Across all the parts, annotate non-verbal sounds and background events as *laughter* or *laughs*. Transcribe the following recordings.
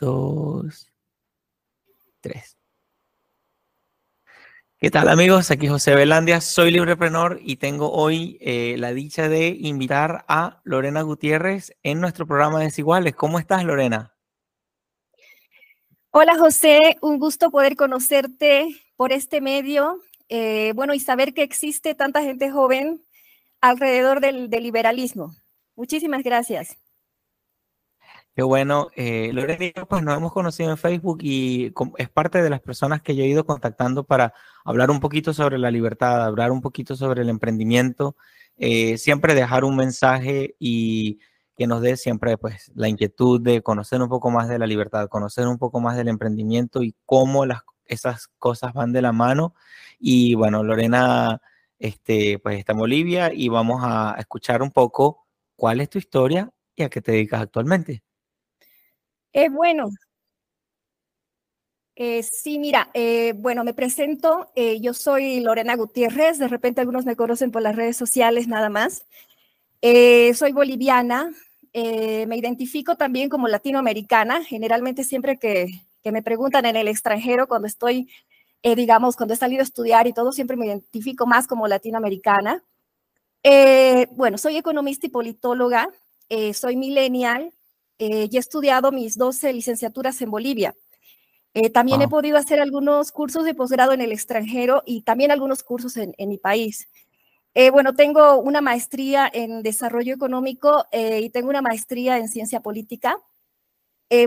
dos, tres. ¿Qué tal amigos? Aquí José Belandia, soy libreprenor y tengo hoy eh, la dicha de invitar a Lorena Gutiérrez en nuestro programa Desiguales. ¿Cómo estás Lorena? Hola José, un gusto poder conocerte por este medio. Eh, bueno, y saber que existe tanta gente joven alrededor del liberalismo. Muchísimas gracias. Qué bueno. Eh, Lorena pues nos hemos conocido en Facebook y es parte de las personas que yo he ido contactando para hablar un poquito sobre la libertad, hablar un poquito sobre el emprendimiento, eh, siempre dejar un mensaje y que nos dé siempre pues la inquietud de conocer un poco más de la libertad, conocer un poco más del emprendimiento y cómo las, esas cosas van de la mano. Y bueno, Lorena este, pues está en Bolivia y vamos a escuchar un poco cuál es tu historia y a qué te dedicas actualmente. Eh, bueno, eh, sí, mira, eh, bueno, me presento. yo soy Lorena Gutiérrez. De repente algunos me conocen por las redes sociales nada más. soy boliviana. me identifico también como latinoamericana. Generalmente siempre que, que me preguntan en el extranjero, cuando estoy, digamos, cuando he salido a estudiar y todo, siempre me identifico más como latinoamericana. bueno, soy economista y politóloga. soy millennial eh, y he estudiado mis 12 licenciaturas en Bolivia. Eh, también he podido hacer algunos cursos de posgrado en el extranjero y también algunos cursos en, mi país. Eh, bueno, tengo una maestría en desarrollo económico y tengo una maestría en ciencia política.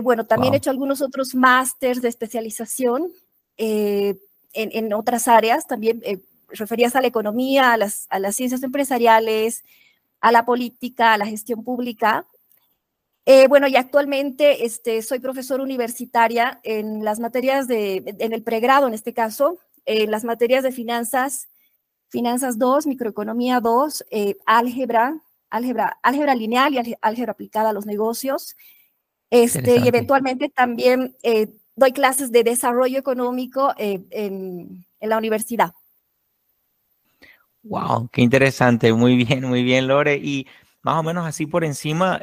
bueno, también he hecho algunos otros másters de especialización en, en, otras áreas, también referidas a la economía, a las, a las ciencias empresariales, a la política, a la gestión pública. Eh, bueno, y actualmente este, soy profesora universitaria en las materias de, en el pregrado en este caso, en las materias de finanzas, finanzas 2, microeconomía 2, eh, álgebra, álgebra, álgebra lineal y álgebra aplicada a los negocios. Este, y eventualmente también eh, doy clases de desarrollo económico en, en, la universidad. Wow, qué interesante, muy bien, muy bien, Lore. Y más o menos así por encima,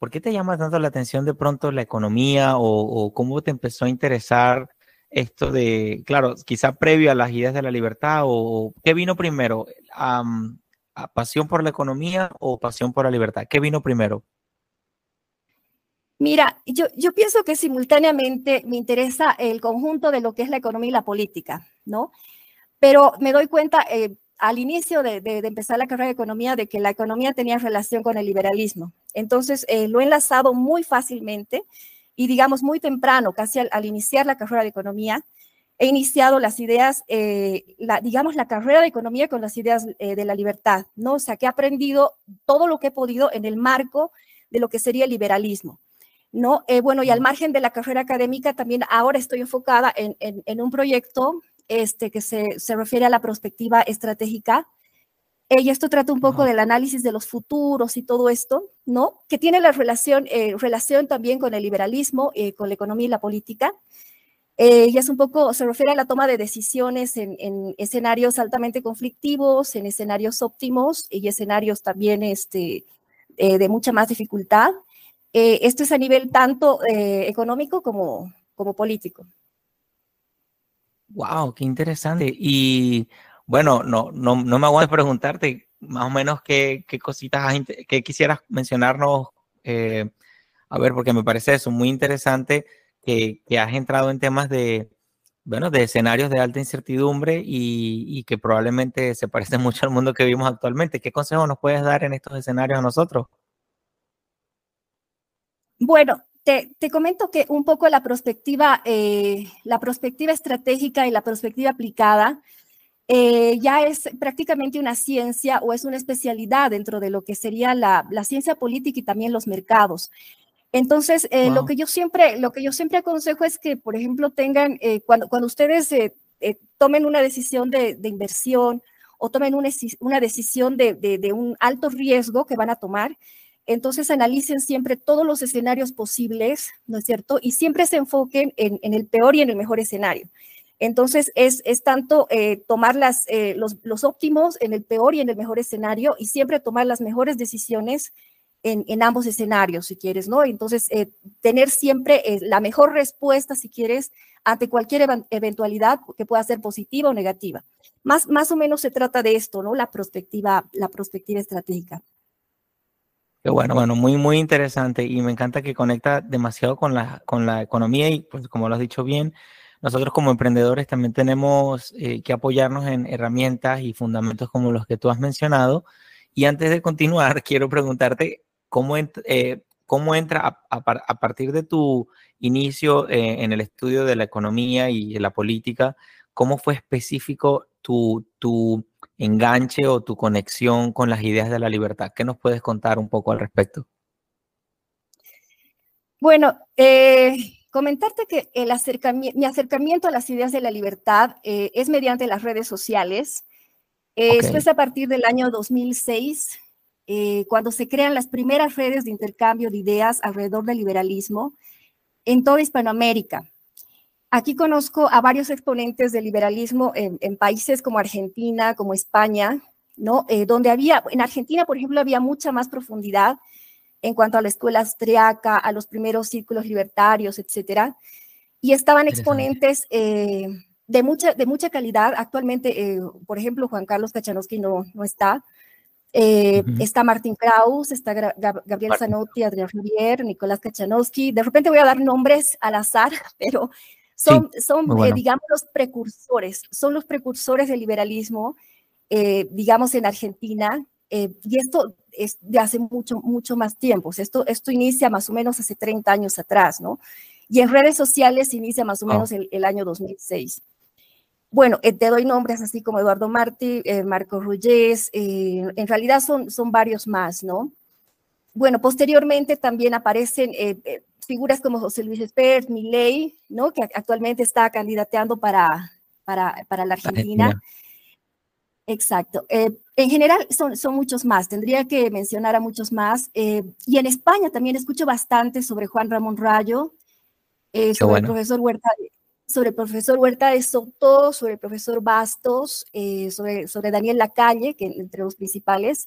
¿Por qué te llama tanto la atención de pronto la economía o, cómo te empezó a interesar esto de, claro, quizá previo a las ideas de la libertad o qué vino primero? ¿Pasión por la economía o pasión por la libertad? ¿Qué vino primero? Mira, yo, yo pienso que simultáneamente me interesa el conjunto de lo que es la economía y la política, ¿no? Pero me doy cuenta, eh, al inicio de, empezar la carrera de economía de que la economía tenía relación con el liberalismo. Entonces, eh, lo he enlazado muy fácilmente y, digamos, muy temprano, casi al, iniciar la carrera de economía, he iniciado las ideas, eh, la, digamos, la carrera de economía con las ideas eh, de la libertad, ¿no? O sea, que he aprendido todo lo que he podido en el marco de lo que sería el liberalismo. ¿no? bueno, y al margen de la carrera académica, también ahora estoy enfocada en, en un proyecto este, que se, refiere a la perspectiva estratégica. Eh, y esto trata un poco del análisis de los futuros y todo esto, ¿no? Que tiene la relación, eh, relación también con el liberalismo, eh, con la economía y la política. y es un poco, se refiere a la toma de decisiones en, escenarios altamente conflictivos, en escenarios óptimos y escenarios también este, de mucha más dificultad. esto es a nivel tanto económico como, como político. Wow, qué interesante. Y bueno, no, no, no me aguanto preguntarte más o menos qué, cositas que quisieras mencionarnos. Eh, a ver, porque me parece eso muy interesante que, que, has entrado en temas de, bueno, de escenarios de alta incertidumbre y, y, que probablemente se parece *laughs* mucho al mundo que vivimos actualmente. ¿Qué consejo nos puedes dar en estos escenarios a nosotros? Bueno, te, comento que un poco la perspectiva, eh, la perspectiva estratégica y la perspectiva aplicada eh, ya es prácticamente una ciencia o es una especialidad dentro de lo que sería la, ciencia política y también los mercados. Entonces, eh, lo, que yo siempre, lo que yo siempre aconsejo es que, por ejemplo, tengan, cuando, cuando ustedes tomen una decisión de, inversión o tomen una, una decisión de, de, un alto riesgo que van a tomar, entonces analicen siempre todos los escenarios posibles, ¿no es cierto? Y siempre se enfoquen en, el peor y en el mejor escenario. Entonces es, tanto eh, tomar eh, los, óptimos en el peor y en el mejor escenario y siempre tomar las mejores decisiones en, ambos escenarios, si quieres, ¿no? Entonces, eh, tener siempre eh, la mejor respuesta, si quieres, ante cualquier eventualidad que pueda ser positiva o negativa. Más, más o menos se trata de esto, ¿no? La perspectiva, la perspectiva estratégica. Qué bueno, bueno, muy, muy interesante y me encanta que conecta demasiado con la, con la economía y, pues, como lo has dicho bien, nosotros como emprendedores también tenemos eh, que apoyarnos en herramientas y fundamentos como los que tú has mencionado. Y antes de continuar, *laughs* quiero preguntarte cómo, eh, cómo entra a, partir de tu inicio eh, en el estudio de la economía y la política, cómo fue específico tu, tu enganche o tu conexión con las ideas de la libertad. ¿Qué nos puedes contar un poco al respecto? Bueno, eh, comentarte que el mi acercamiento a las ideas de la libertad eh, es mediante las redes sociales. Eh, esto es a partir del año 2006, cuando se crean las primeras redes de intercambio de ideas alrededor del liberalismo en toda Hispanoamérica. Aquí conozco a varios exponentes del liberalismo en, países como Argentina, como España, ¿no? Eh, donde había, en Argentina, por ejemplo, había mucha más profundidad en cuanto a la escuela austriaca, a los primeros círculos libertarios, etcétera. Y estaban exponentes eh, de, mucha, de mucha calidad. Actualmente, eh, por ejemplo, Juan Carlos Kachanowski no, no está. Está Martín Kraus, está Gabriel Zanotti, Adrián Javier, Nicolás Kachanowski. De repente voy a dar nombres al azar, *laughs* pero son, son eh, digamos, los precursores, son los precursores del liberalismo, eh, digamos, en Argentina. Eh, y esto es de hace mucho, mucho más tiempo. Esto, esto inicia más o menos hace 30 años atrás, ¿no? Y en redes sociales inicia más o menos el, año 2006. Bueno, te doy nombres así como Eduardo Martí, Marco Rullés, en realidad son, son varios más, ¿no? Bueno, posteriormente también aparecen figuras como José Luis Espert, Milei, ¿no? que actualmente está candidateando para, para, para la Argentina. Exacto. Eh, en general son, son muchos más, tendría que mencionar a muchos más. Eh, y en España también escucho bastante sobre Juan Ramón Rayo, eh, sobre, el profesor Huerta, sobre el profesor Huerta de Soto, sobre el profesor Bastos, sobre, sobre Daniel Lacalle, que entre los principales.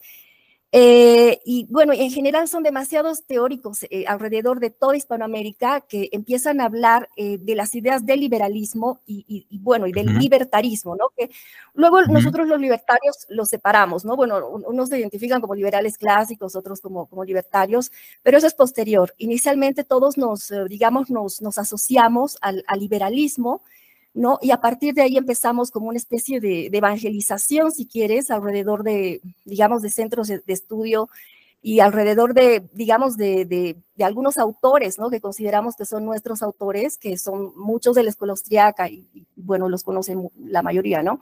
Eh, y bueno, en general son demasiados teóricos eh, alrededor de toda Hispanoamérica que empiezan a hablar eh, de las ideas del liberalismo y, bueno, y del libertarismo, ¿no? Que luego nosotros los libertarios los separamos, ¿no? Bueno, unos se identifican como liberales clásicos, otros como, como libertarios, pero eso es posterior. Inicialmente todos nos, digamos, nos, nos asociamos al, al liberalismo ¿no? Y a partir de ahí empezamos como una especie de, evangelización, si quieres, alrededor de, digamos, de centros de, estudio y alrededor de, digamos, de, de, algunos autores, ¿no? Que consideramos que son nuestros autores, que son muchos de la escuela austriaca y, bueno, los conocen la mayoría, ¿no?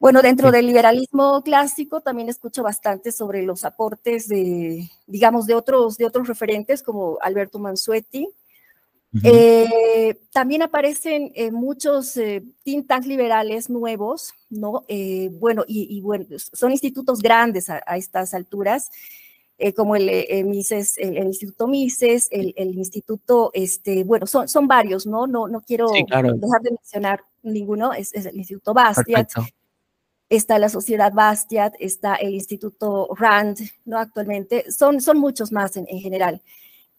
Bueno, dentro del liberalismo clásico también escucho bastante sobre los aportes de, digamos, de otros, de otros referentes como Alberto Mansuetti, eh, también aparecen eh, muchos eh, tintas liberales nuevos, ¿no? bueno, y, bueno, son institutos grandes a, estas alturas, como el, Mises, el, Instituto Mises, el, Instituto, este, bueno, son, son varios, ¿no? No, no quiero dejar de mencionar ninguno, es, el Instituto Bastiat. Está la Sociedad Bastiat, está el Instituto Rand, ¿no? Actualmente, son, son muchos más en, en general.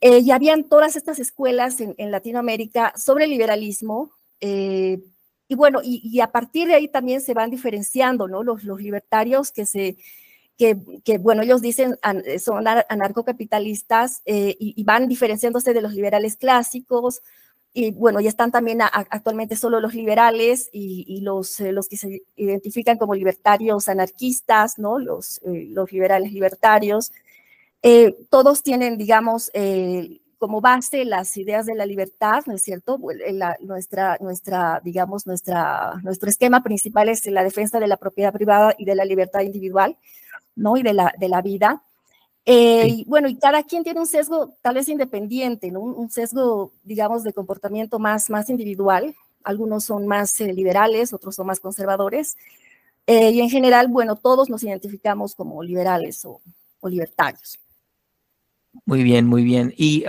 Eh, habían todas estas escuelas en, Latinoamérica sobre liberalismo. Eh, y bueno, y, a partir de ahí también se van diferenciando, ¿no? Los, libertarios que se, que, bueno, ellos dicen son anarcocapitalistas eh, y, van diferenciándose de los liberales clásicos. Y bueno, ya están también actualmente solo los liberales y, los, los que se identifican como libertarios anarquistas, ¿no? Los, los liberales libertarios. Eh, todos tienen, digamos, eh, como base las ideas de la libertad, ¿no es cierto? nuestra, nuestra, digamos, nuestra, nuestro esquema principal es la defensa de la propiedad privada y de la libertad individual, ¿no? Y de la, de la vida. Eh, y bueno, y cada quien tiene un sesgo tal vez independiente, ¿no? Un, sesgo, digamos, de comportamiento más, más individual. Algunos son más liberales, otros son más conservadores. y en general, bueno, todos nos identificamos como liberales o, o libertarios. Muy bien, muy bien. ¿Y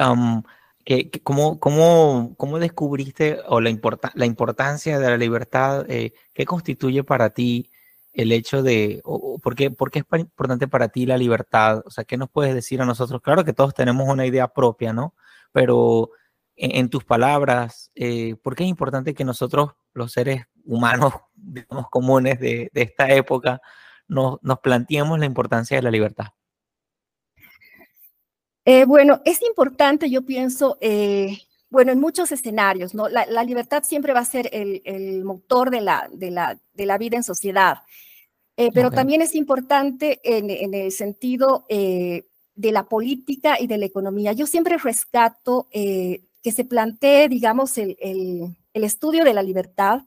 cómo, cómo, descubriste o la, la importancia de la libertad? Eh, ¿Qué constituye para ti el hecho de, o, ¿por, qué, ¿por, qué, es importante para ti la libertad? O sea, ¿qué nos puedes decir a nosotros? Claro que todos tenemos una idea propia, ¿no? Pero en, tus palabras, eh, ¿por qué es importante que nosotros, los seres humanos, *laughs* digamos, comunes de, de esta época, nos, nos, planteemos la importancia de la libertad? Eh, bueno, es importante, yo pienso, eh, bueno, en muchos escenarios, ¿no? La, la libertad siempre va a ser el, el motor de la, de, la, de la, vida en sociedad, eh, pero okay. también es importante en, en el sentido de la política y de la economía. Yo siempre rescato que se plantee, digamos, el, el, el, estudio de la libertad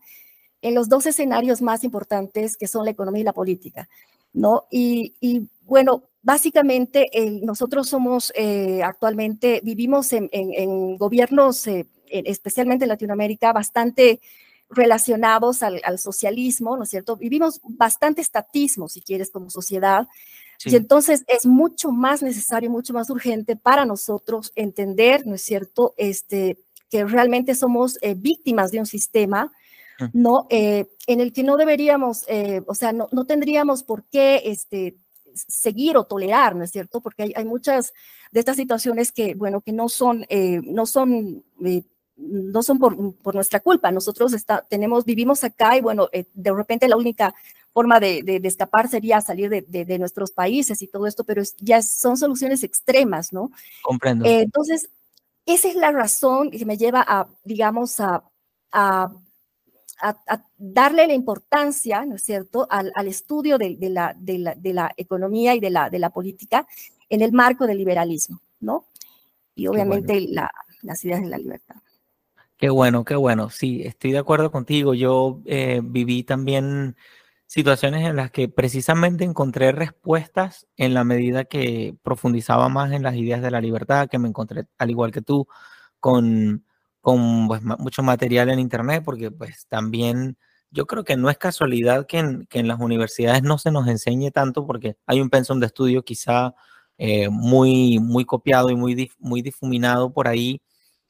en los dos escenarios más importantes que son la economía y la política, ¿no? Y, y bueno, básicamente nosotros somos eh, actualmente, vivimos en, en, en gobiernos, eh, especialmente en Latinoamérica, bastante relacionados al, al, socialismo, ¿no es cierto? Vivimos bastante estatismo, si quieres, como sociedad. Sí. Y entonces es mucho más necesario, mucho más urgente para nosotros entender, ¿no es cierto?, este, que realmente somos eh, víctimas de un sistema, ¿no? Eh, en el que no deberíamos, eh, o sea, no, no, tendríamos por qué este, seguir o tolerar, ¿no es cierto? Porque hay, hay, muchas de estas situaciones que, bueno, que no son, eh, no son, eh, no son por, por, nuestra culpa. Nosotros está, tenemos, vivimos acá y, bueno, eh, de repente la única forma de, de, de escapar sería salir de, de, nuestros países y todo esto, pero es, ya son soluciones extremas, ¿no? Comprendo. Eh, entonces, esa es la razón que me lleva a, digamos, a, a a, a, darle la importancia, ¿no es cierto?, al, al estudio de, de, la, de, la, de, la, economía y de la, de la política en el marco del liberalismo, ¿no? Y obviamente bueno. la, las ideas de la libertad. Qué bueno, qué bueno. Sí, estoy de acuerdo contigo. Yo eh, viví también situaciones en las que precisamente encontré respuestas en la medida que profundizaba más en las ideas de la libertad, que me encontré, al igual que tú, con con pues, mucho material en Internet, porque pues también yo creo que no es casualidad que en, que en las universidades no se nos enseñe tanto, porque hay un pensum de estudio quizá eh, muy, muy copiado y muy, muy difuminado por ahí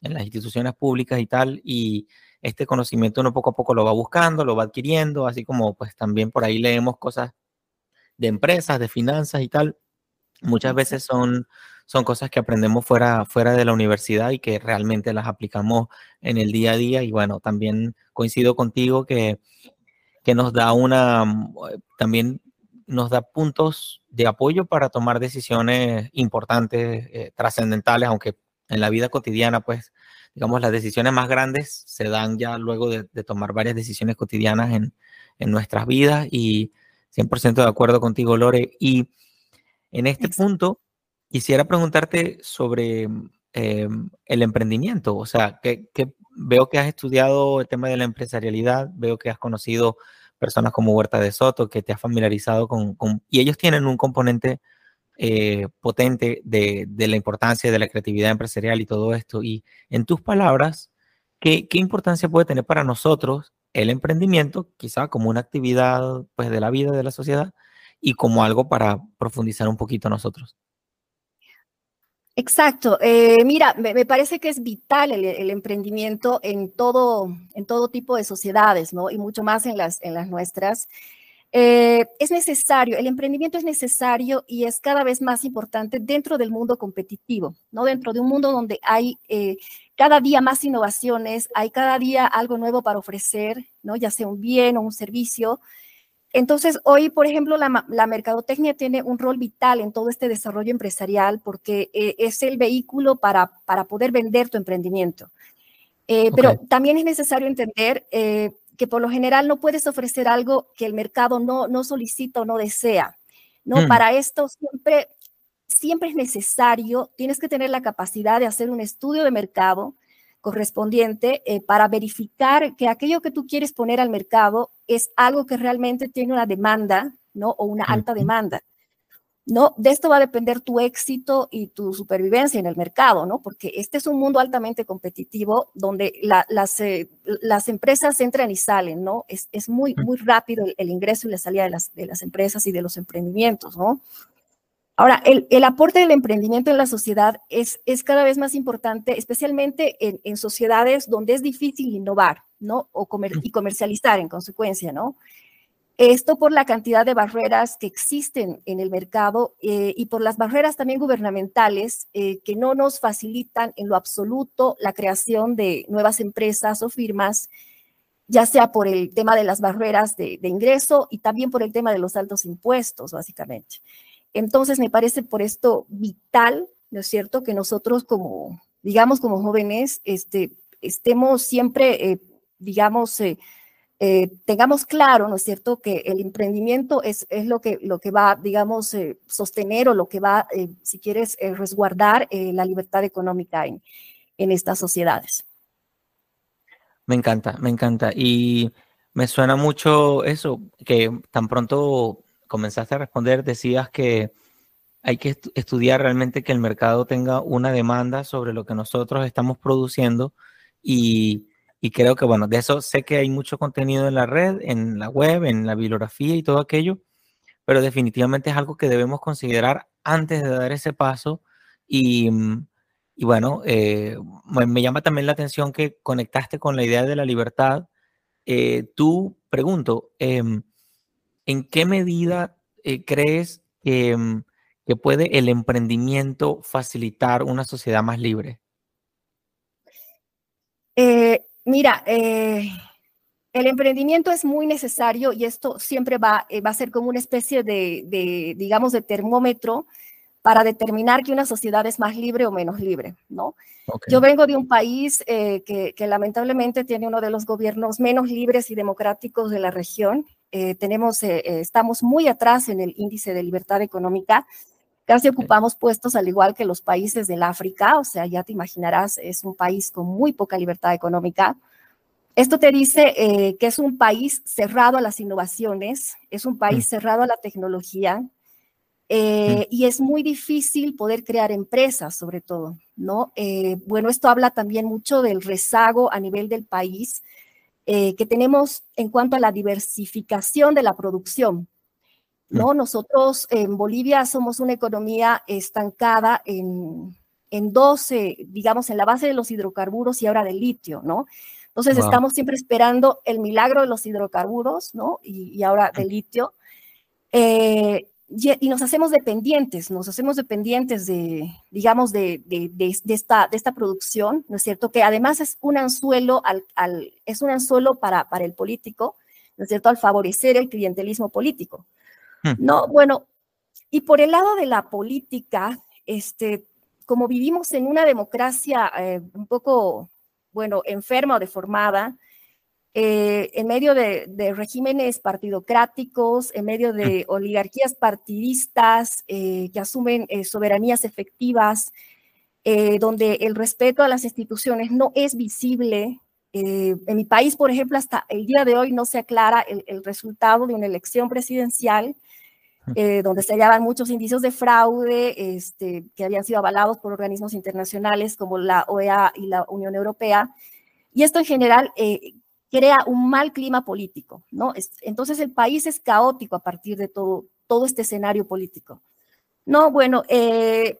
en las instituciones públicas y tal, y este conocimiento uno poco a poco lo va buscando, lo va adquiriendo, así como pues también por ahí leemos cosas de empresas, de finanzas y tal. Muchas veces son son cosas que aprendemos fuera, fuera de la universidad y que realmente las aplicamos en el día a día. Y bueno, también coincido contigo que, que nos da una, también nos da puntos de apoyo para tomar decisiones importantes, eh, trascendentales, aunque en la vida cotidiana, pues, digamos, las decisiones más grandes se dan ya luego de, de tomar varias decisiones cotidianas en, en, nuestras vidas y 100% de acuerdo contigo, Lore. Y en este punto, Quisiera preguntarte sobre eh, el emprendimiento, o sea, que, veo que has estudiado el tema de la empresarialidad, veo que has conocido personas como Huerta de Soto, que te has familiarizado con, y ellos tienen un componente eh, potente de, la importancia de la creatividad empresarial y todo esto. Y en tus palabras, ¿qué, qué importancia puede tener para nosotros el emprendimiento, quizá como una actividad pues, de la vida de la sociedad y como algo para profundizar un poquito nosotros? Exacto. Eh, mira, me, parece que es vital el, el, emprendimiento en todo, en todo tipo de sociedades, ¿no? Y mucho más en las, en las nuestras. Eh, es necesario, el emprendimiento es necesario y es cada vez más importante dentro del mundo competitivo, ¿no? Dentro de un mundo donde hay eh, cada día más innovaciones, hay cada día algo nuevo para ofrecer, ¿no? Ya sea un bien o un servicio. Entonces, hoy, por ejemplo, la, la, mercadotecnia tiene un rol vital en todo este desarrollo empresarial porque eh, es el vehículo para, para poder vender tu emprendimiento. Eh, okay. Pero también es necesario entender eh, que por lo general no puedes ofrecer algo que el mercado no, no solicita o no desea. ¿no? Hmm. Para esto siempre, siempre es necesario, tienes que tener la capacidad de hacer un estudio de mercado, correspondiente eh, para verificar que aquello que tú quieres poner al mercado es algo que realmente tiene una demanda, ¿no? O una alta demanda. ¿No? De esto va a depender tu éxito y tu supervivencia en el mercado, ¿no? Porque este es un mundo altamente competitivo donde la, las, eh, las, empresas entran y salen, ¿no? Es, es muy, muy rápido el, el, ingreso y la salida de las, de las empresas y de los emprendimientos, ¿no? Ahora, el, el, aporte del emprendimiento en la sociedad es, es cada vez más importante, especialmente en, en, sociedades donde es difícil innovar, ¿no? O comer, y comercializar en consecuencia, ¿no? Esto por la cantidad de barreras que existen en el mercado eh, y por las barreras también gubernamentales eh, que no nos facilitan en lo absoluto la creación de nuevas empresas o firmas, ya sea por el tema de las barreras de, ingreso y también por el tema de los altos impuestos, básicamente. Entonces, me parece por esto vital, ¿no es cierto?, que nosotros como, digamos, como jóvenes, este, estemos siempre, eh, digamos, eh, tengamos claro, ¿no es cierto?, que el emprendimiento es, es lo, que, lo que va, digamos, eh, sostener o lo que va, eh, si quieres, resguardar la libertad económica en, en estas sociedades. Me encanta, me encanta. Y me suena mucho eso, que tan pronto comenzaste a responder, decías que hay que estudiar realmente que el mercado tenga una demanda sobre lo que nosotros estamos produciendo y y creo que, bueno, de eso sé que hay mucho contenido en la red, en la web, en la bibliografía y todo aquello, pero definitivamente es algo que debemos considerar antes de dar ese paso. Y, y bueno, eh, me, llama también la atención que conectaste con la idea de la libertad. Eh, tú, pregunto, em, ¿en qué medida eh, crees que, mm, que puede el emprendimiento facilitar una sociedad más libre? Mira, eh, el emprendimiento es muy necesario y esto siempre va, eh, va a ser como una especie de, digamos, de termómetro para determinar que una sociedad es más libre o menos libre, ¿no? Yo vengo de un país eh, que, lamentablemente tiene uno de los gobiernos menos libres y democráticos de la región. Tenemos, estamos muy atrás en el índice de libertad económica Casi ocupamos puestos al igual que los países del África, o sea, ya te imaginarás, es un país con muy poca libertad económica. Esto te dice eh, que es un país cerrado a las innovaciones, es un país mm. cerrado a la tecnología eh, mm. y es muy difícil poder crear empresas, sobre todo, ¿no? Eh, bueno, esto habla también mucho del rezago a nivel del país que tenemos en cuanto a la diversificación de la producción. ¿no? Nosotros en Bolivia somos una economía estancada en, en 12, digamos, en la base de los hidrocarburos y ahora del litio, ¿no? Entonces estamos siempre esperando el milagro de los hidrocarburos, ¿no? Y, ahora del litio. Eh, y, nos hacemos dependientes, nos hacemos dependientes de, digamos, de, de, de, esta, de esta producción, ¿no es cierto? Que además es un anzuelo, al, al, es un anzuelo para, para el político, ¿no es cierto? Al favorecer el clientelismo político. Hmm. No, bueno, y por el lado de la política, este, como vivimos en una democracia eh, un poco, bueno, enferma o deformada, eh, en medio de, regímenes partidocráticos, en medio de hmm. oligarquías partidistas eh, que asumen soberanías efectivas, donde el respeto a las instituciones no es visible. en mi país, por ejemplo, hasta el día de hoy no se aclara el, el resultado de una elección presidencial eh, donde se hallaban muchos indicios de fraude este, que habían sido avalados por organismos internacionales como la OEA y la Unión Europea. Y esto en general eh, crea un mal clima político, ¿no? entonces el país es caótico a partir de todo, todo este escenario político. No, bueno, eh,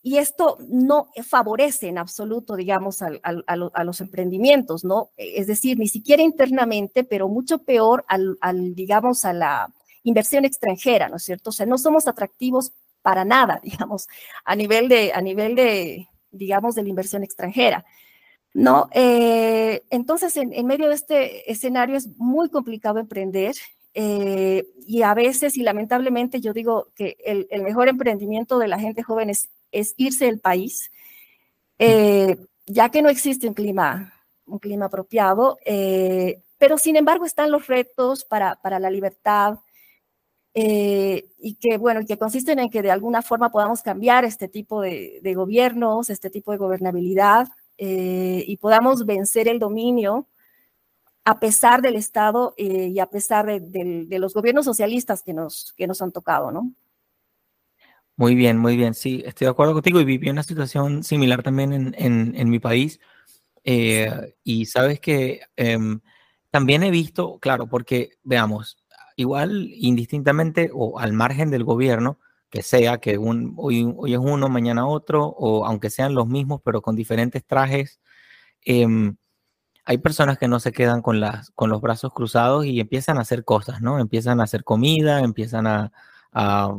y esto no favorece en absoluto, digamos, a, a, los emprendimientos, ¿no? Es decir, ni siquiera internamente, pero mucho peor al, al digamos, a la, inversión extranjera, ¿no es cierto? O sea, no somos atractivos para nada, *laughs* digamos, a nivel de, a nivel de digamos, de la inversión extranjera. ¿No? Eh, entonces, en, medio de este escenario es muy complicado emprender eh, y a veces, y lamentablemente, yo digo que el, mejor emprendimiento de la gente joven es, irse del país, eh, ya que no existe un clima, un clima apropiado, pero sin embargo están los retos para, para la libertad, y que, bueno, que consisten en que de alguna forma podamos cambiar este tipo de, gobiernos, este tipo de gobernabilidad eh, y podamos vencer el dominio a pesar del Estado eh, y a pesar de, los gobiernos socialistas que nos, que nos han tocado, ¿no? Muy bien, muy bien. Sí, estoy de acuerdo contigo y viví una situación similar también en, en, mi país. y sabes que em, también he visto, claro, porque veamos, igual indistintamente o al margen del gobierno, que sea que hoy, es uno, mañana otro, o aunque sean los mismos, pero con diferentes trajes, em, hay personas que no se quedan con, los brazos cruzados y empiezan a hacer cosas, ¿no? Empiezan a hacer comida, empiezan a,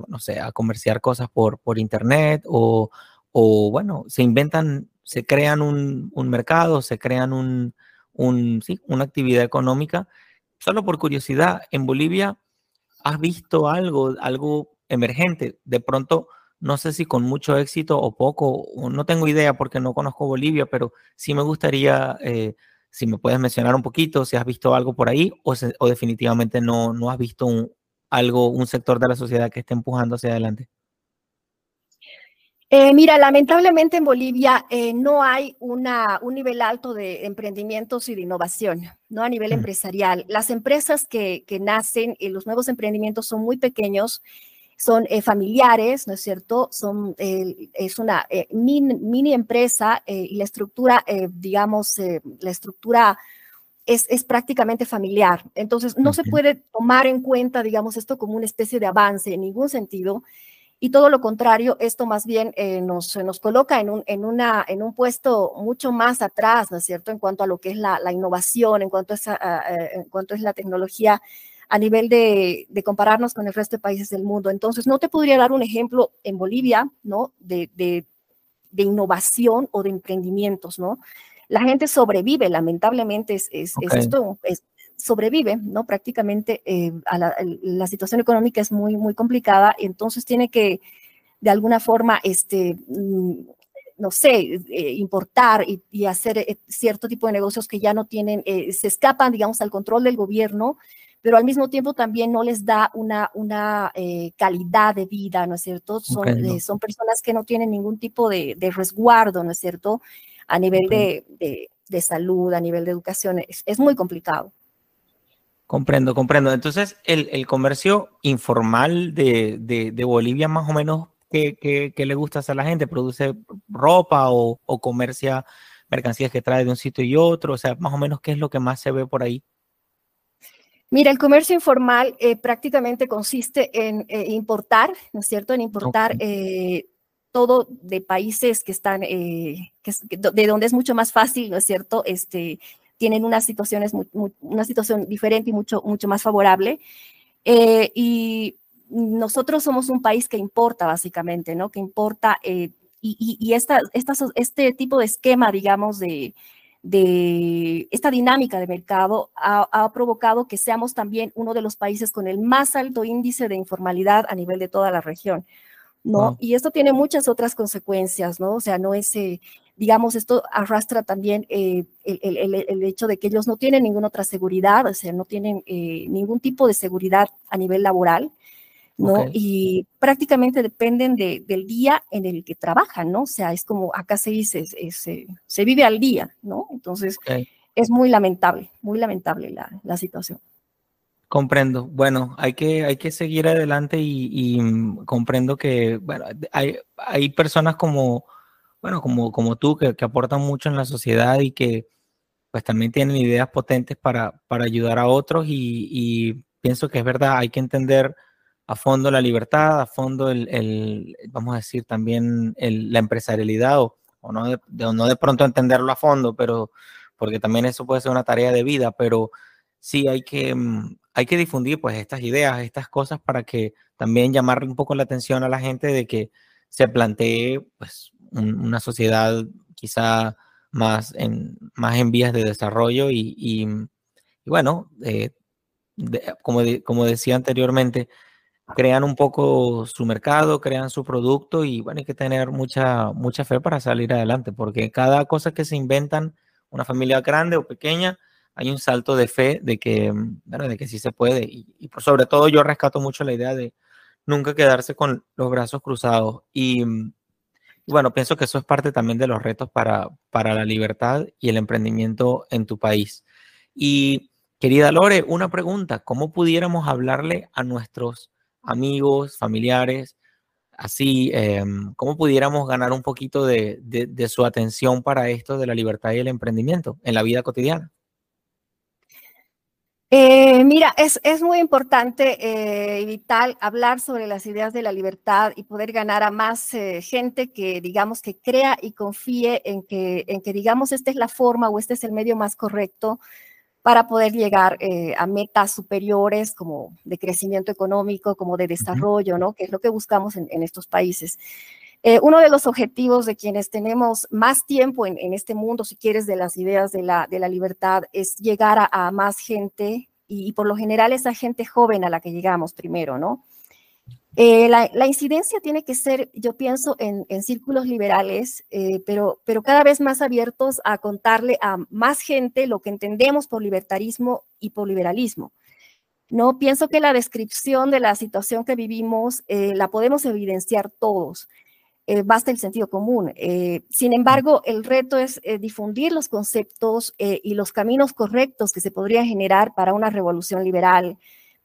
no sé, a comerciar cosas por, internet o, bueno, se inventan, se crean un, mercado, se crean un, sí, una actividad económica. Solo por curiosidad, en Bolivia, ¿has visto algo, algo emergente? De pronto, no sé si con mucho éxito o poco, no tengo idea porque no conozco Bolivia, pero sí me gustaría, eh, si me puedes mencionar un poquito, si has visto algo por ahí o, o definitivamente no, no has visto un, algo, un sector de la sociedad que esté empujando hacia adelante. Eh, mira, lamentablemente en Bolivia eh, no hay una, un nivel alto de emprendimientos y de innovación, no a nivel empresarial. Las empresas que, que nacen, y los nuevos emprendimientos son muy pequeños, son eh, familiares, ¿no es cierto? Son, es una mini, empresa y la estructura, digamos, la estructura es, es, prácticamente familiar. Entonces, no se puede tomar en cuenta, digamos, esto como una especie de avance en ningún sentido y todo lo contrario, esto más bien eh, nos, nos coloca en un, en, una, en un puesto mucho más atrás, ¿no es cierto?, en cuanto a lo que es la, la innovación, en cuanto, a, en cuanto es la tecnología a nivel de, de, compararnos con el resto de países del mundo. Entonces, no te podría dar un ejemplo en Bolivia, ¿no?, de, de, de innovación o de emprendimientos, ¿no? La gente sobrevive, lamentablemente, es, es, es esto, es, sobrevive, ¿no? Prácticamente eh, a la, situación económica es muy, muy complicada, entonces tiene que, de alguna forma, este, mm, no sé, eh, importar y, hacer eh, cierto tipo de negocios que ya no tienen, se escapan, digamos, al control del gobierno, pero al mismo tiempo también no les da una, una calidad de vida, ¿no es cierto? Son, son personas que no tienen ningún tipo de, resguardo, ¿no es cierto? A nivel de, de, salud, a nivel de educación, es muy complicado. Comprendo, comprendo. Entonces, el, el comercio informal de, de, Bolivia, más o menos, ¿qué, ¿qué, le gusta hacer a la gente? ¿Produce ropa o, o, comercia mercancías que trae de un sitio y otro? O sea, más o menos, ¿qué es lo que más se ve por ahí? Mira, el comercio informal eh, prácticamente consiste en eh, importar, ¿no es cierto? En importar eh, todo de países que están, que, de donde es mucho más fácil, ¿no es cierto? Este, tienen unas situaciones, una situación diferente y mucho, mucho más favorable. Y nosotros somos un país que importa básicamente, ¿no? Que importa y, y, esta, este tipo de esquema, digamos, de, de esta dinámica de mercado ha, ha, provocado que seamos también uno de los países con el más alto índice de informalidad a nivel de toda la región, ¿no? Y esto tiene muchas otras consecuencias, ¿no? O sea, no es, eh, digamos, esto arrastra también eh, el, hecho de que ellos no tienen ninguna otra seguridad, o sea, no tienen eh, ningún tipo de seguridad a nivel laboral, ¿no? Y prácticamente dependen del día en el que trabajan, ¿no? O sea, es como acá se dice, se vive al día, ¿no? Entonces, es muy lamentable, muy lamentable la, situación. Comprendo. Bueno, hay que, hay que seguir adelante y, mm, comprendo que, bueno, hay, hay personas como bueno, como, como tú, que, aportan mucho en la sociedad y que pues también tienen ideas potentes para, para ayudar a otros y, pienso que es verdad, hay que entender a fondo la libertad, a fondo el, vamos a decir, también la empresarialidad o, no, de, no de pronto entenderlo a fondo, pero porque también eso puede ser una tarea de vida, pero sí hay que, mm, hay que difundir pues estas ideas, estas cosas para que también llamarle un poco la atención a la gente de que se plantee pues una sociedad quizá más en, más en vías de desarrollo y, bueno, eh, como, como decía anteriormente, crean un poco su mercado, crean su producto y bueno, hay que tener mucha, mucha fe para salir adelante, porque cada cosa que se inventan, una familia grande o pequeña, hay un salto de fe de que, de que sí se puede. Y, y sobre todo yo rescato mucho la idea de nunca quedarse con los brazos cruzados. Y bueno, pienso que eso es parte también de los retos para, para la libertad y el emprendimiento en tu país. Y querida Lore, una pregunta, ¿cómo pudiéramos hablarle a nuestros amigos, familiares, así, em, cómo pudiéramos ganar un poquito de, de, su atención para esto de la libertad y el emprendimiento en la vida cotidiana? Eh, mira, es, es, muy importante eh, y vital hablar sobre las ideas de la libertad y poder ganar a más eh, gente que, digamos, que crea y confíe en que, en que, digamos, esta es la forma o este es el medio más correcto para poder llegar a metas superiores como de crecimiento económico, como de desarrollo, ¿no? Que es lo que buscamos en, en estos países. Eh, uno de los objetivos de quienes tenemos más tiempo en, este mundo, si quieres, de las ideas de la, de la libertad, es llegar a, más gente y, por lo general esa gente joven a la que llegamos primero, ¿no? Eh, la, incidencia tiene que ser, yo pienso, en, círculos liberales, eh, pero, pero cada vez más abiertos a contarle a más gente lo que entendemos por libertarismo y por liberalismo. No pienso que la descripción de la situación que vivimos la podemos evidenciar todos. Eh, basta el sentido común. Eh, sin embargo, el reto es eh, difundir los conceptos y los caminos correctos que se podrían generar para una revolución liberal,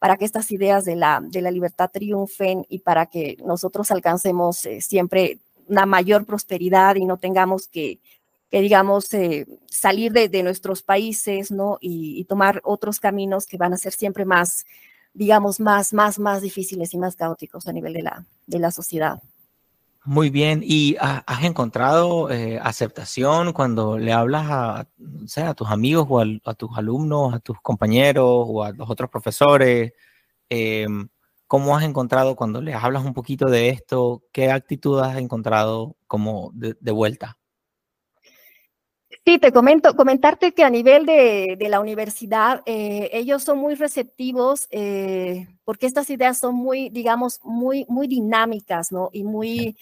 para que estas ideas de la, de la libertad triunfen y para que nosotros alcancemos siempre una mayor prosperidad y no tengamos que, que digamos, salir de, de, nuestros países ¿no? Y, y, tomar otros caminos que van a ser siempre más, digamos, más, más, más difíciles y más caóticos a nivel de la, de la sociedad. Muy bien, ¿y has encontrado eh, aceptación cuando le hablas a, a tus amigos o a, tus alumnos, a tus compañeros o a los otros profesores? Em, ¿Cómo has encontrado cuando les hablas un poquito de esto? ¿Qué actitud has encontrado como de, vuelta? Sí, te comento, comentarte que a nivel de, la universidad, eh, ellos son muy receptivos eh, porque estas ideas son muy, digamos, muy, muy dinámicas, ¿no? Y muy,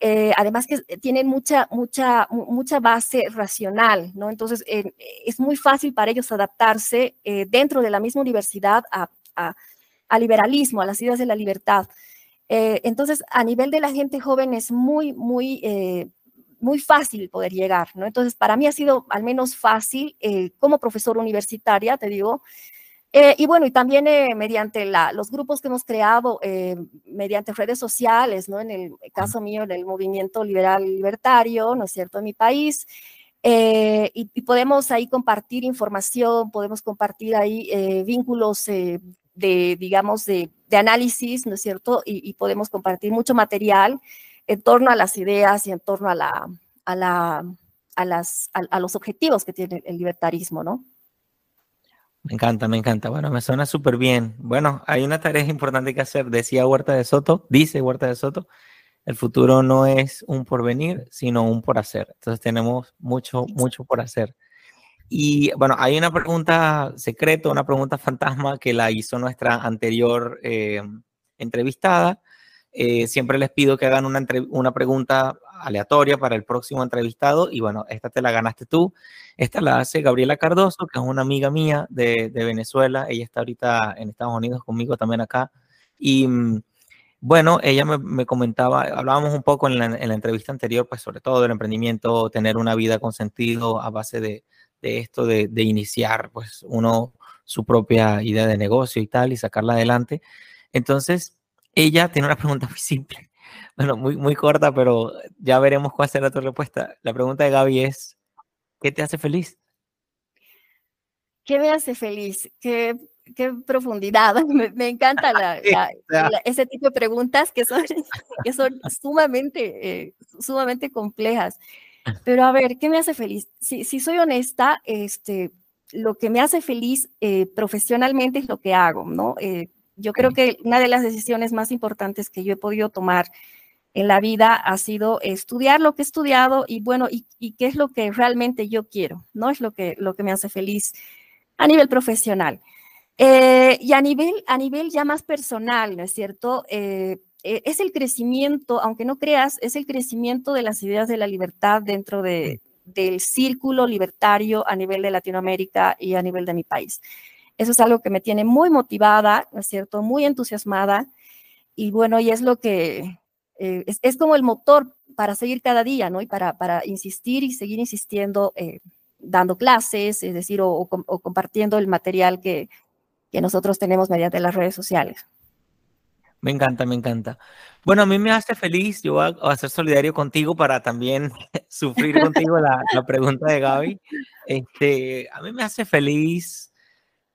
eh, además que tienen mucha, mucha, mucha base racional, ¿no? Entonces, es muy fácil para ellos adaptarse dentro de la misma universidad a, a, liberalismo, a las ideas de la libertad. entonces, a nivel de la gente joven es muy, muy muy fácil poder llegar, ¿no? Entonces, para mí ha sido al menos fácil eh, como profesora universitaria, te digo, eh, y bueno, y también eh, mediante la, los grupos que hemos creado, mediante redes sociales, ¿no? En el caso mío, en el movimiento liberal libertario, ¿no es cierto?, en mi país. Y, podemos ahí compartir información, podemos compartir ahí vínculos de, digamos, de, de, análisis, ¿no es cierto? Y, y podemos compartir mucho material en torno a las ideas y en torno a, la, a, la, a, las, a, los objetivos que tiene el libertarismo, ¿no? Me encanta, me encanta. Bueno, me suena súper bien. Bueno, hay una tarea importante que hacer. Decía Huerta de Soto, dice Huerta de Soto, el futuro no es un porvenir, sino un por hacer. Entonces tenemos mucho, mucho por hacer. Y bueno, hay una pregunta secreta, una pregunta fantasma que la hizo nuestra anterior eh, entrevistada, eh, siempre les pido que hagan una, una pregunta aleatoria para el próximo entrevistado y bueno, esta te la ganaste tú. Esta la hace Gabriela Cardoso, que es una amiga mía de, de Venezuela. Ella está ahorita en Estados Unidos conmigo también acá. Y mm, bueno, ella me, me comentaba, hablábamos un poco en la, en la, entrevista anterior, pues sobre todo del emprendimiento, tener una vida con sentido a base de, de esto, de, de iniciar pues uno su propia idea de negocio y tal y sacarla adelante. Entonces, ella tiene una pregunta muy simple, bueno, muy, muy corta, pero ya veremos cuál será tu respuesta. La pregunta de Gaby es, ¿qué te hace feliz? ¿Qué me hace feliz? ¿Qué, qué profundidad? *laughs* Me, encanta *laughs* ese tipo de preguntas que son, *laughs* que son sumamente, eh, sumamente complejas. Pero a ver, ¿qué me hace feliz? Si, si soy honesta, este, lo que me hace feliz eh, profesionalmente es lo que hago, ¿no? Eh, yo creo que una de las decisiones más importantes que yo he podido tomar en la vida ha sido estudiar lo que he estudiado y bueno, y, qué es lo que realmente yo quiero, ¿no? Es lo que, lo que me hace feliz a nivel profesional. Eh, y a nivel, a nivel ya más personal, ¿no es cierto? Eh, eh, es el crecimiento, aunque no creas, es el crecimiento de las ideas de la libertad dentro de, del círculo libertario a nivel de Latinoamérica y a nivel de mi país. Eso es algo que me tiene muy motivada, ¿no es cierto? Muy entusiasmada. Y bueno, y es lo que eh, es, como el motor para seguir cada día, ¿no? Y para, para insistir y seguir insistiendo, eh, dando clases, es decir, o, compartiendo el material que, que nosotros tenemos mediante las redes sociales. Me encanta, me encanta. Bueno, a mí me hace feliz, yo voy a, ser solidario contigo para también *laughs* sufrir contigo la, la, pregunta de Gaby. Este, a mí me hace feliz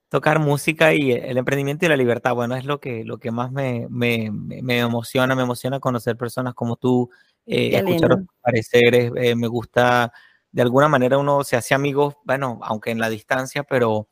tocar música y el emprendimiento y la libertad. Bueno, es lo que, lo que más me, me, me emociona. Me emociona conocer personas como tú, eh, escuchar pareceres. Eh, me gusta, de alguna manera uno se hace amigos, bueno, aunque en la distancia, pero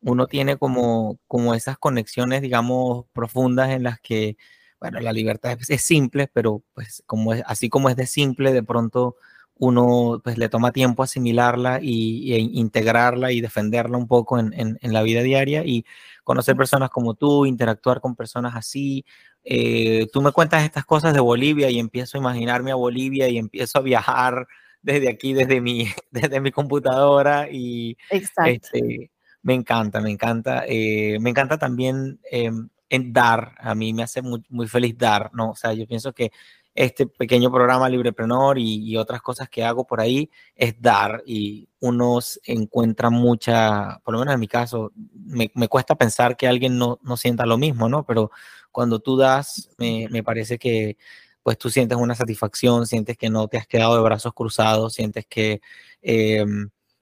uno tiene como, como esas conexiones, digamos, profundas en las que, bueno, la libertad es, simple, pero pues como es, así como es de simple, de pronto uno pues le toma tiempo asimilarla y, e integrarla y defenderla un poco en, en, la vida diaria y conocer personas como tú, interactuar con personas así. Eh, tú me cuentas estas cosas de Bolivia y empiezo a imaginarme a Bolivia y empiezo a viajar desde aquí, desde mi, *laughs* desde mi computadora y este, me encanta, me encanta. Eh, me encanta también em, en dar, a mí me hace muy, muy feliz dar, ¿no? O sea, yo pienso que este pequeño programa Librepreneur y, y otras cosas que hago por ahí es dar y uno encuentra mucha, por lo menos en mi caso, me, me cuesta pensar que alguien no, no, sienta lo mismo, ¿no? Pero cuando tú das, me, me, parece que pues tú sientes una satisfacción, sientes que no te has quedado de brazos cruzados, sientes que, eh,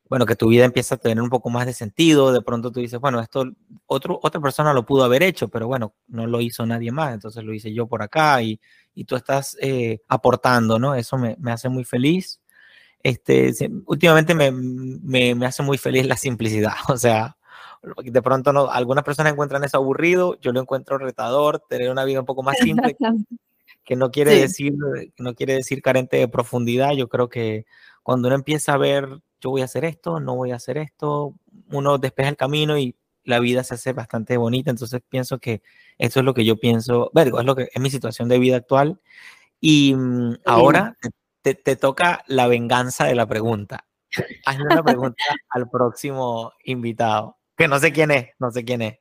bueno, que tu vida empieza a tener un poco más de sentido, de pronto tú dices, bueno, esto otro, otra persona lo pudo haber hecho, pero bueno, no lo hizo nadie más, entonces lo hice yo por acá y y tú estás eh, aportando, ¿no? Eso me, me, hace muy feliz. Este, últimamente me, me, me, hace muy feliz la simplicidad, *laughs* o sea, de pronto no, algunas personas encuentran eso aburrido, yo lo encuentro retador, tener una vida un poco más simple, que no quiere decir, que no quiere decir carente de profundidad, yo creo que cuando uno empieza a ver, yo voy a hacer esto, no voy a hacer esto, uno despeja el camino y la vida se hace bastante bonita, entonces pienso que eso es lo que yo pienso, vergo, es lo que es mi situación de vida actual. Y mm, ahora te, te, toca la venganza de la pregunta. Hazle una pregunta *laughs* al próximo invitado, que no sé quién es, no sé quién es.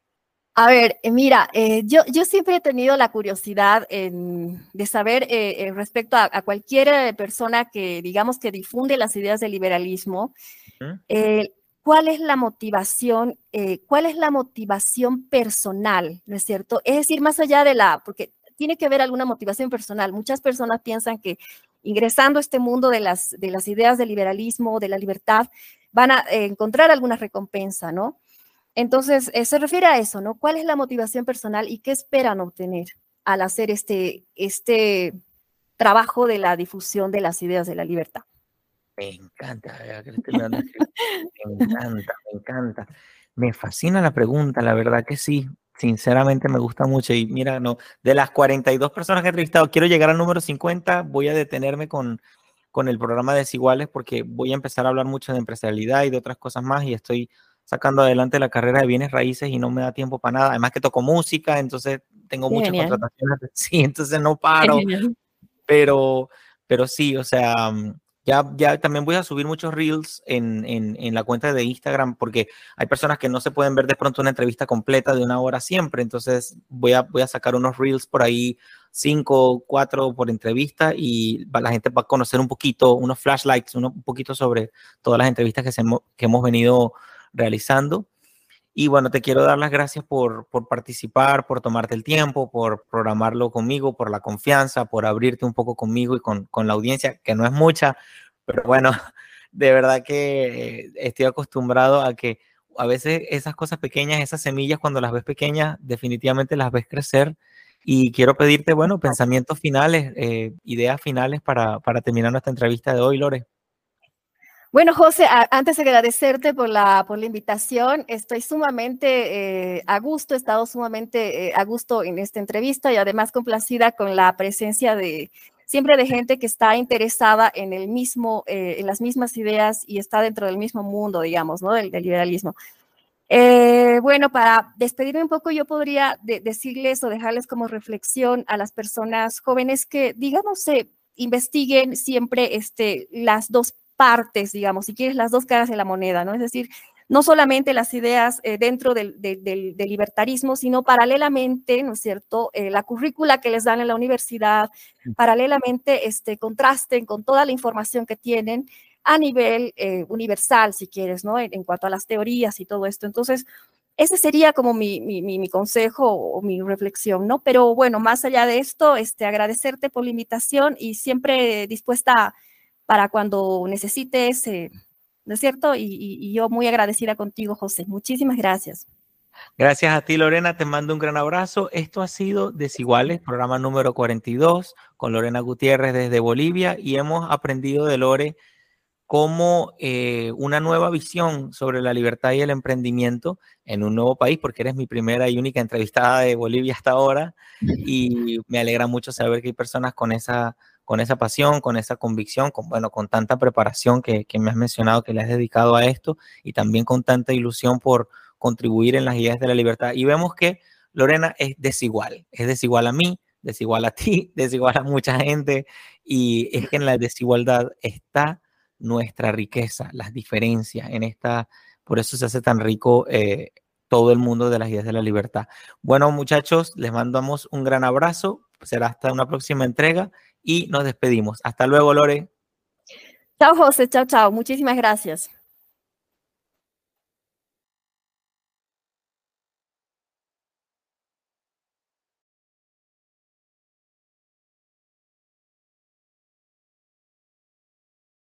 A ver, eh, mira, eh, yo, yo siempre he tenido la curiosidad de saber eh, eh respecto a, a, cualquier persona que, digamos, que difunde las ideas del liberalismo, uh -huh cuál es la motivación, eh, cuál es la motivación personal, ¿no es cierto? Es decir, más allá de la, porque tiene que haber alguna motivación personal. Muchas personas piensan que ingresando a este mundo de las, de las ideas del liberalismo, de la libertad, van a eh, encontrar alguna recompensa, ¿no? Entonces, eh, se refiere a eso, ¿no? ¿Cuál es la motivación personal y qué esperan obtener al hacer este, este trabajo de la difusión de las ideas de la libertad? Me encanta, me encanta, me encanta. Me fascina la pregunta, la verdad que sí. Sinceramente me gusta mucho. Y mira, no, de las 42 personas que he entrevistado, quiero llegar al número 50. Voy a detenerme con, con el programa Desiguales porque voy a empezar a hablar mucho de empresarialidad y de otras cosas más. Y estoy sacando adelante la carrera de bienes raíces y no me da tiempo para nada. Además que toco música, entonces tengo muchas contrataciones. *laughs* Sí, entonces no paro. Pero, pero sí, o sea, ya, ya también voy a subir muchos reels en, en, la cuenta de Instagram porque hay personas que no se pueden ver de pronto una entrevista completa de una hora siempre. Entonces voy a, voy a sacar unos reels por ahí, cinco, cuatro por entrevista y la gente va a conocer un poquito, unos flashlights, uno, un poquito sobre todas las entrevistas que, se, que hemos venido realizando. Y bueno, te quiero dar las gracias por, por, participar, por tomarte el tiempo, por programarlo conmigo, por la confianza, por abrirte un poco conmigo y con, con la audiencia, que no es mucha, pero bueno, *laughs* de verdad que estoy acostumbrado a que a veces esas cosas pequeñas, esas semillas, cuando las ves pequeñas, definitivamente las ves crecer. Y quiero pedirte, bueno, pensamientos finales, eh, ideas finales para, para terminar nuestra entrevista de hoy, Lore. Bueno, José, antes de agradecerte por la, por la invitación, estoy sumamente eh, a gusto, he estado sumamente eh, a gusto en esta entrevista y además complacida con la presencia de siempre de gente que está interesada en el mismo, eh, en las mismas ideas y está dentro del mismo mundo, digamos, ¿no? Del, del liberalismo. Eh, bueno, para despedirme un poco, yo podría de, decirles o dejarles como reflexión a las personas jóvenes que, digamos, se investiguen siempre este, las dos partes, digamos, si quieres, las dos caras de la moneda, ¿no? Es decir, no solamente las ideas eh, dentro del, del, del, libertarismo, sino paralelamente, ¿no es cierto?, eh, la currícula que les dan en la universidad, paralelamente este, contrasten con toda la información que tienen a nivel eh, universal, si quieres, ¿no?, en, en, cuanto a las teorías y todo esto. Entonces, ese sería como mi, mi, mi, consejo o mi reflexión, ¿no? Pero bueno, más allá de esto, este, agradecerte por la invitación y siempre dispuesta a para cuando necesites, eh, ¿no es cierto? Y, yo muy agradecida contigo, José. Muchísimas gracias. Gracias a ti, Lorena. Te mando un gran abrazo. Esto ha sido Desiguales, programa número 42, con Lorena Gutiérrez desde Bolivia y hemos aprendido de Lore como eh, una nueva visión sobre la libertad y el emprendimiento en un nuevo país, porque eres mi primera y única entrevistada de Bolivia hasta ahora y me alegra mucho saber que hay personas con esa, con esa pasión, con esa convicción, con, bueno, con tanta preparación que, me has mencionado que le has dedicado a esto y también con tanta ilusión por contribuir en las ideas de la libertad. Y vemos que Lorena es desigual, es desigual a mí, desigual a ti, *laughs* desigual a mucha gente y es que en la desigualdad está nuestra riqueza, las diferencias en esta, por eso se hace tan rico eh, todo el mundo de las ideas de la libertad. Bueno, muchachos, les mandamos un gran abrazo, será hasta una próxima entrega y nos despedimos. Hasta luego, Lore. Chao, José, chao, chao, muchísimas gracias.